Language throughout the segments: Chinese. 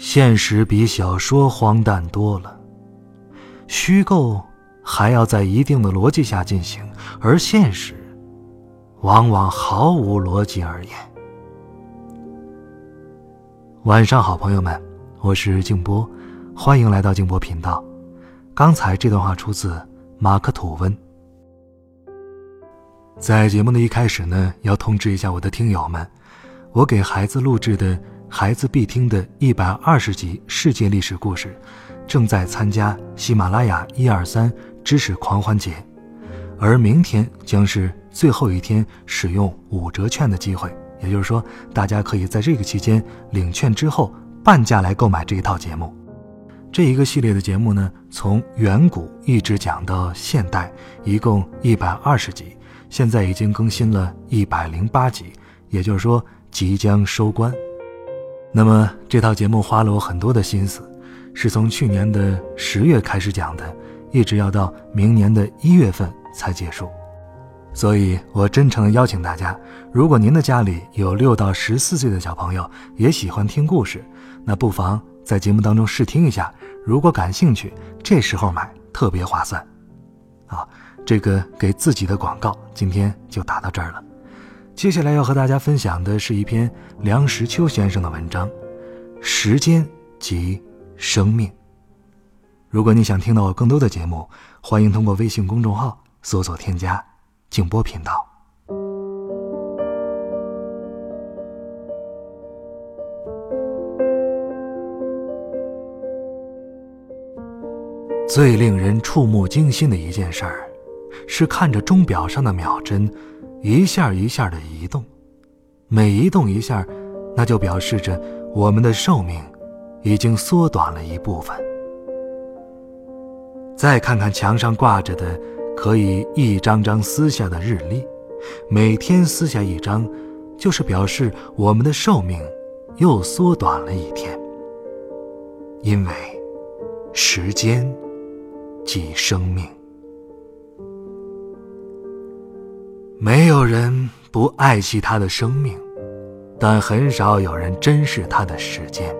现实比小说荒诞多了，虚构还要在一定的逻辑下进行，而现实往往毫无逻辑而言。晚上好，朋友们，我是静波，欢迎来到静波频道。刚才这段话出自马克吐温。在节目的一开始呢，要通知一下我的听友们，我给孩子录制的。孩子必听的一百二十集世界历史故事，正在参加喜马拉雅一二三知识狂欢节，而明天将是最后一天使用五折券的机会。也就是说，大家可以在这个期间领券之后半价来购买这一套节目。这一个系列的节目呢，从远古一直讲到现代，一共一百二十集，现在已经更新了一百零八集，也就是说即将收官。那么这套节目花了我很多的心思，是从去年的十月开始讲的，一直要到明年的一月份才结束。所以我真诚的邀请大家，如果您的家里有六到十四岁的小朋友也喜欢听故事，那不妨在节目当中试听一下。如果感兴趣，这时候买特别划算。啊，这个给自己的广告今天就打到这儿了。接下来要和大家分享的是一篇梁实秋先生的文章，《时间及生命》。如果你想听到更多的节目，欢迎通过微信公众号搜索添加“静波频道”。最令人触目惊心的一件事儿，是看着钟表上的秒针。一下一下的移动，每移动一下，那就表示着我们的寿命已经缩短了一部分。再看看墙上挂着的可以一张张撕下的日历，每天撕下一张，就是表示我们的寿命又缩短了一天。因为时间即生命。没有人不爱惜他的生命，但很少有人珍视他的时间。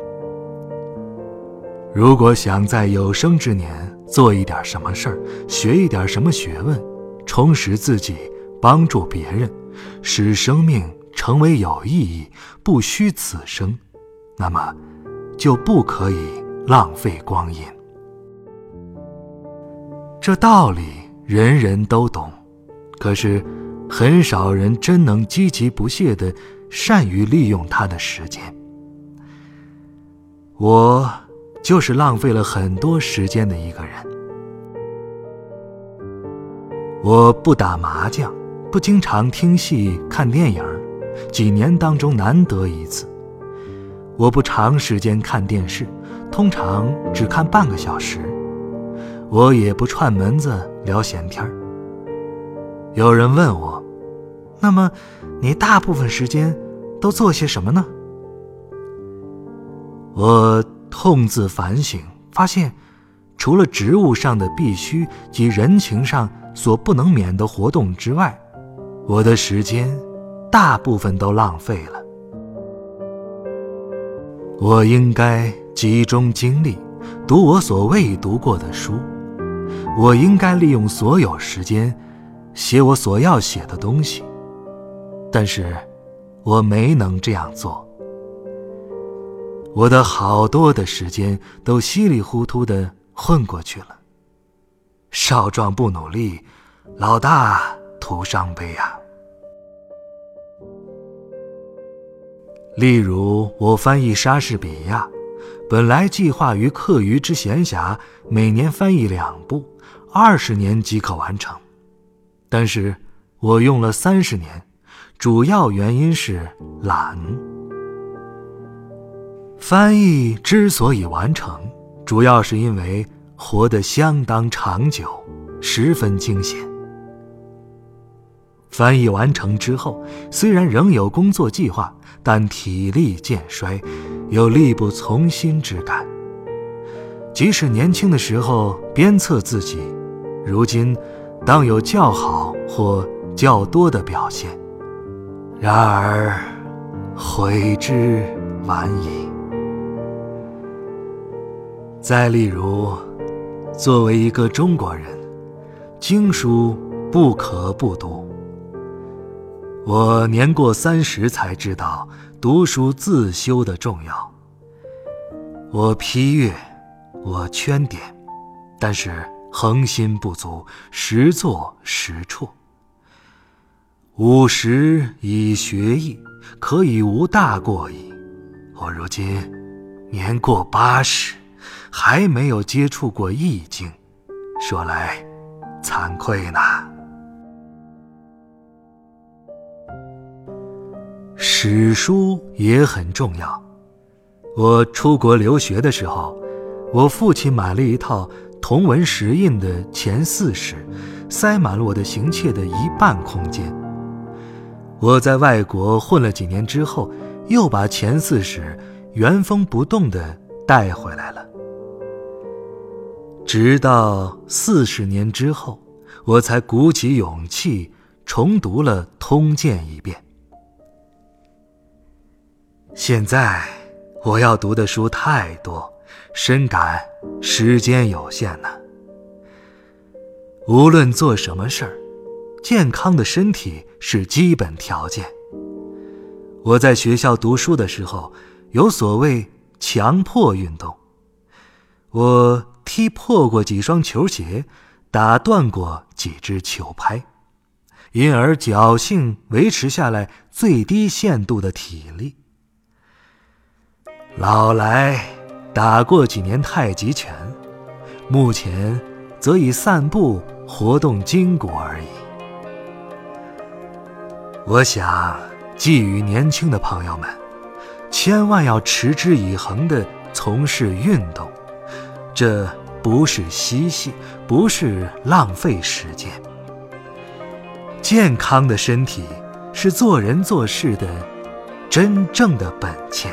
如果想在有生之年做一点什么事儿，学一点什么学问，充实自己，帮助别人，使生命成为有意义、不虚此生，那么就不可以浪费光阴。这道理人人都懂，可是。很少人真能积极不懈的善于利用他的时间。我就是浪费了很多时间的一个人。我不打麻将，不经常听戏看电影，几年当中难得一次。我不长时间看电视，通常只看半个小时。我也不串门子聊闲天儿。有人问我。那么，你大部分时间都做些什么呢？我痛自反省，发现，除了职务上的必须及人情上所不能免的活动之外，我的时间大部分都浪费了。我应该集中精力读我所未读过的书，我应该利用所有时间写我所要写的东西。但是，我没能这样做。我的好多的时间都稀里糊涂的混过去了。少壮不努力，老大徒伤悲啊！例如，我翻译莎士比亚，本来计划于课余之闲暇，每年翻译两部，二十年即可完成。但是我用了三十年。主要原因是懒。翻译之所以完成，主要是因为活得相当长久，十分惊险。翻译完成之后，虽然仍有工作计划，但体力渐衰，有力不从心之感。即使年轻的时候鞭策自己，如今当有较好或较多的表现。然而，悔之晚矣。再例如，作为一个中国人，经书不可不读。我年过三十才知道读书自修的重要。我批阅，我圈点，但是恒心不足，实作实错。五十以学艺，可以无大过矣。我如今年过八十，还没有接触过易经，说来惭愧呢。史书也很重要。我出国留学的时候，我父亲买了一套同文石印的前四史，塞满了我的行窃的一半空间。我在外国混了几年之后，又把前四史原封不动的带回来了。直到四十年之后，我才鼓起勇气重读了《通鉴》一遍。现在我要读的书太多，深感时间有限呢。无论做什么事儿，健康的身体是基本条件。我在学校读书的时候，有所谓强迫运动，我踢破过几双球鞋，打断过几只球拍，因而侥幸维持下来最低限度的体力。老来打过几年太极拳，目前则以散步活动筋骨而已。我想寄予年轻的朋友们，千万要持之以恒地从事运动，这不是嬉戏，不是浪费时间。健康的身体是做人做事的真正的本钱。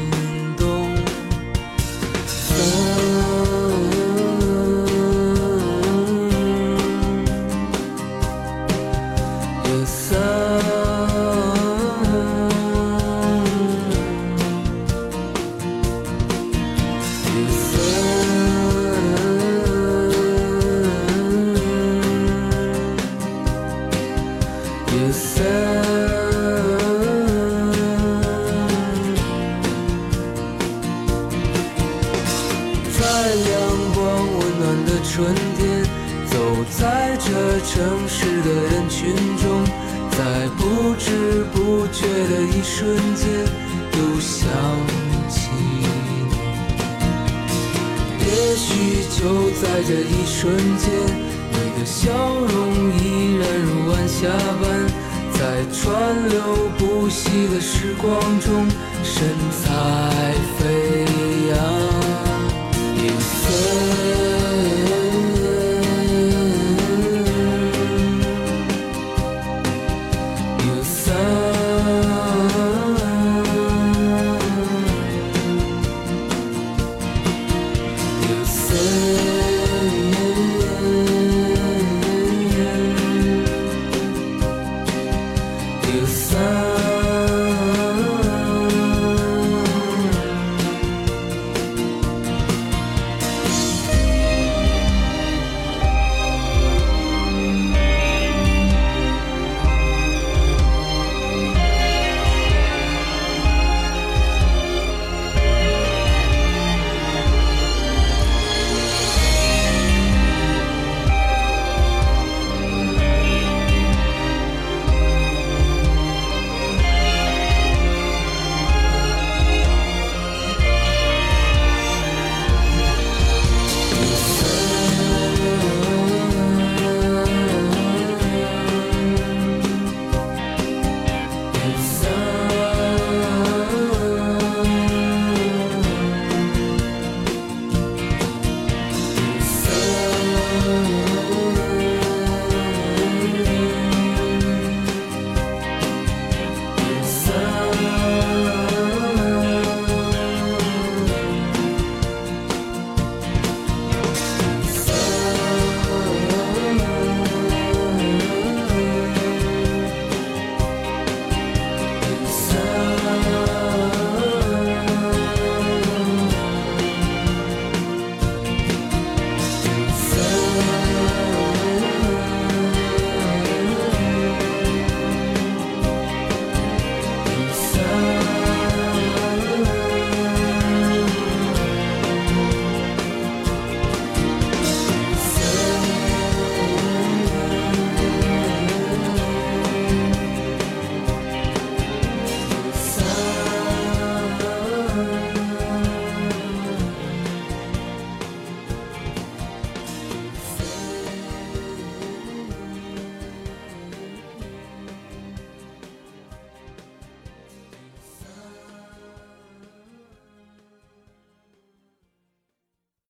春天，走在这城市的人群中，在不知不觉的一瞬间，又想起你。也许就在这一瞬间，你的笑容依然如晚霞般，在川流不息的时光中，神采飞扬，